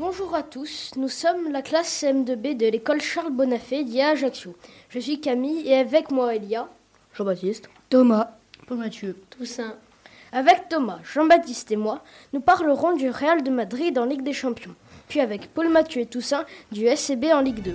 Bonjour à tous, nous sommes la classe CM2B de l'école Charles Bonafé d'IA Ajaccio. Je suis Camille et avec moi il y a Jean-Baptiste, Thomas, Paul Mathieu, Toussaint. Avec Thomas, Jean-Baptiste et moi, nous parlerons du Real de Madrid en Ligue des Champions. Puis avec Paul Mathieu et Toussaint du SCB en Ligue 2.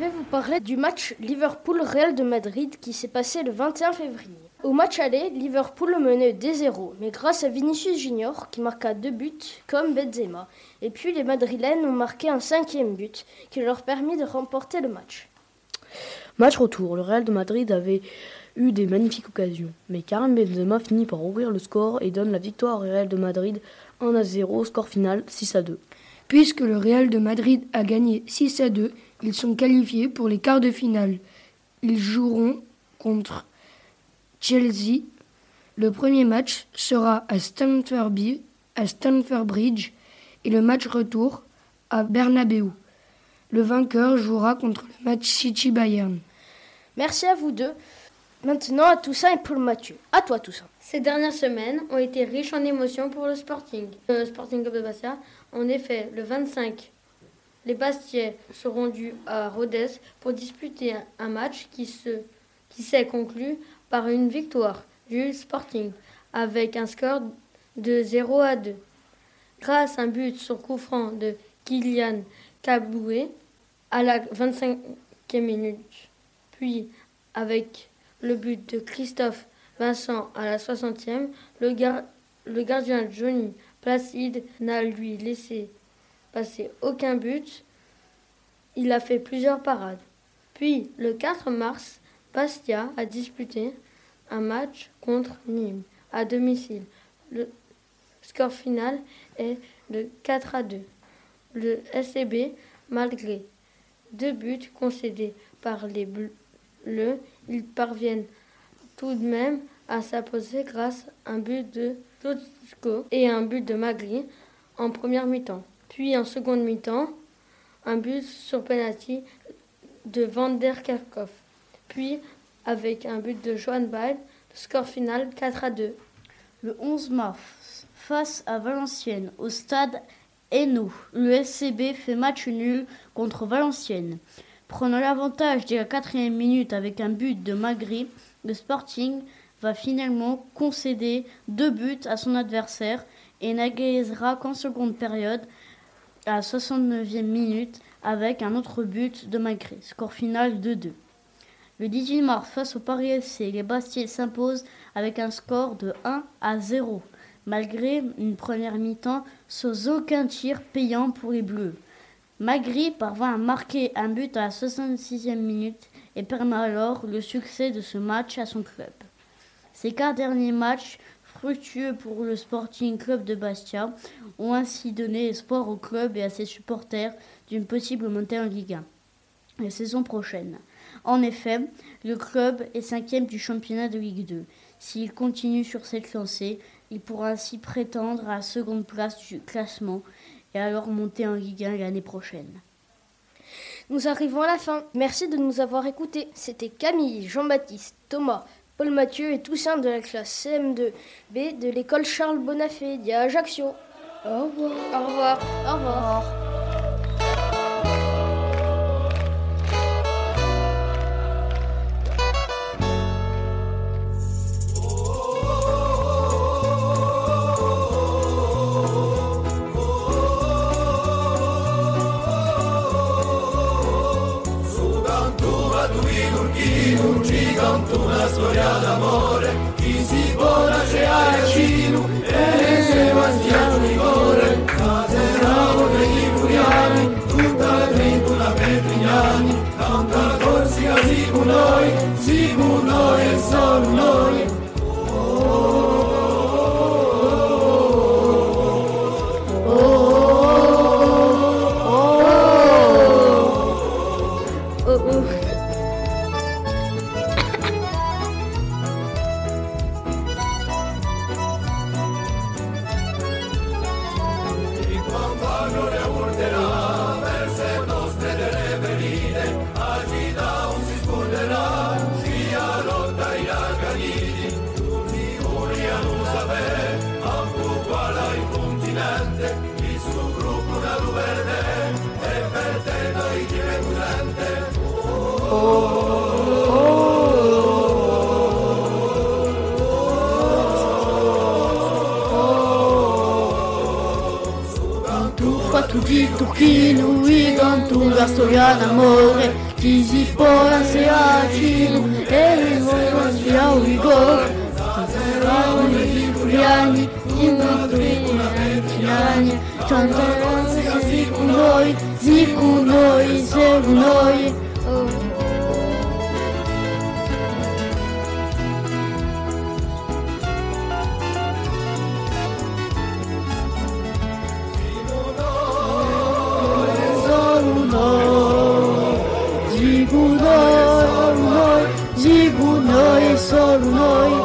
Vais vous parler du match Liverpool-Real de Madrid qui s'est passé le 21 février. Au match aller, Liverpool menait 2-0, mais grâce à Vinicius Junior qui marqua deux buts comme Benzema. Et puis les Madrilènes ont marqué un cinquième but qui leur permit de remporter le match. Match retour, le Real de Madrid avait eu des magnifiques occasions, mais Karim Benzema finit par ouvrir le score et donne la victoire au Real de Madrid 1 à 0, score final 6 à 2. puisque le Real de Madrid a gagné 6 à 2, ils sont qualifiés pour les quarts de finale. Ils joueront contre Chelsea. Le premier match sera à Stamford, Bi- à Stamford Bridge et le match retour à Bernabeu. Le vainqueur jouera contre le match City Bayern. Merci à vous deux. Maintenant à Toussaint et Paul Mathieu. À toi Toussaint. Ces dernières semaines ont été riches en émotions pour le Sporting. Le Sporting Club de Bastia, en effet, le 25, les Bastiais se rendus à Rodez pour disputer un match qui se qui s'est conclu par une victoire du Sporting avec un score de 0 à 2. Grâce à un but sur coup franc de Kylian Kaboué à la 25e minute, puis avec le but de Christophe Vincent à la 60e, le, le gardien Johnny Placide n'a lui laissé passer aucun but. Il a fait plusieurs parades. Puis, le 4 mars, Bastia a disputé un match contre Nîmes à domicile. Le score final est de 4 à 2. Le SCB, malgré deux buts concédés par les Bleus, ils parviennent tout de même à s'imposer grâce à un but de Totsko et un but de Magri en première mi-temps. Puis en seconde mi-temps, un but sur penalty de Van der Kerkhoff. Puis avec un but de Johan Ball, score final 4 à 2. Le 11 mars, face à Valenciennes, au stade Hainaut, le SCB fait match nul contre Valenciennes. Prenant l'avantage dès la quatrième minute avec un but de Magri, le Sporting va finalement concéder deux buts à son adversaire et n'égalisera qu'en seconde période à la 69e minute avec un autre but de Magri. Score final 2-2. Le 18 mars, face au Paris FC, les Bastiers s'imposent avec un score de 1 à 0, malgré une première mi-temps sans aucun tir payant pour les Bleus. Magri parvint à marquer un but à la 66e minute et permet alors le succès de ce match à son club. Ces quatre derniers matchs, fructueux pour le Sporting Club de Bastia, ont ainsi donné espoir au club et à ses supporters d'une possible montée en Ligue 1 la saison prochaine. En effet, le club est cinquième du championnat de Ligue 2. S'il continue sur cette lancée, il pourra ainsi prétendre à la seconde place du classement et alors monter en Ligue 1 l'année prochaine. Nous arrivons à la fin. Merci de nous avoir écoutés. C'était Camille, Jean-Baptiste, Thomas, Paul Mathieu et Toussaint de la classe CM2B de l'école Charles Bonafé d'IA Ajaccio. Au revoir. Au revoir. Au revoir. canto una storia d'amore, chi si può lasciare a Cino e insieme a tuquino e gantu da soiana more Tizi poa se agino e voimas via o rigor Tantarao e viguriani in matrico na ventiani Tantarao se zico noi, zico noi, zero noi sorun oy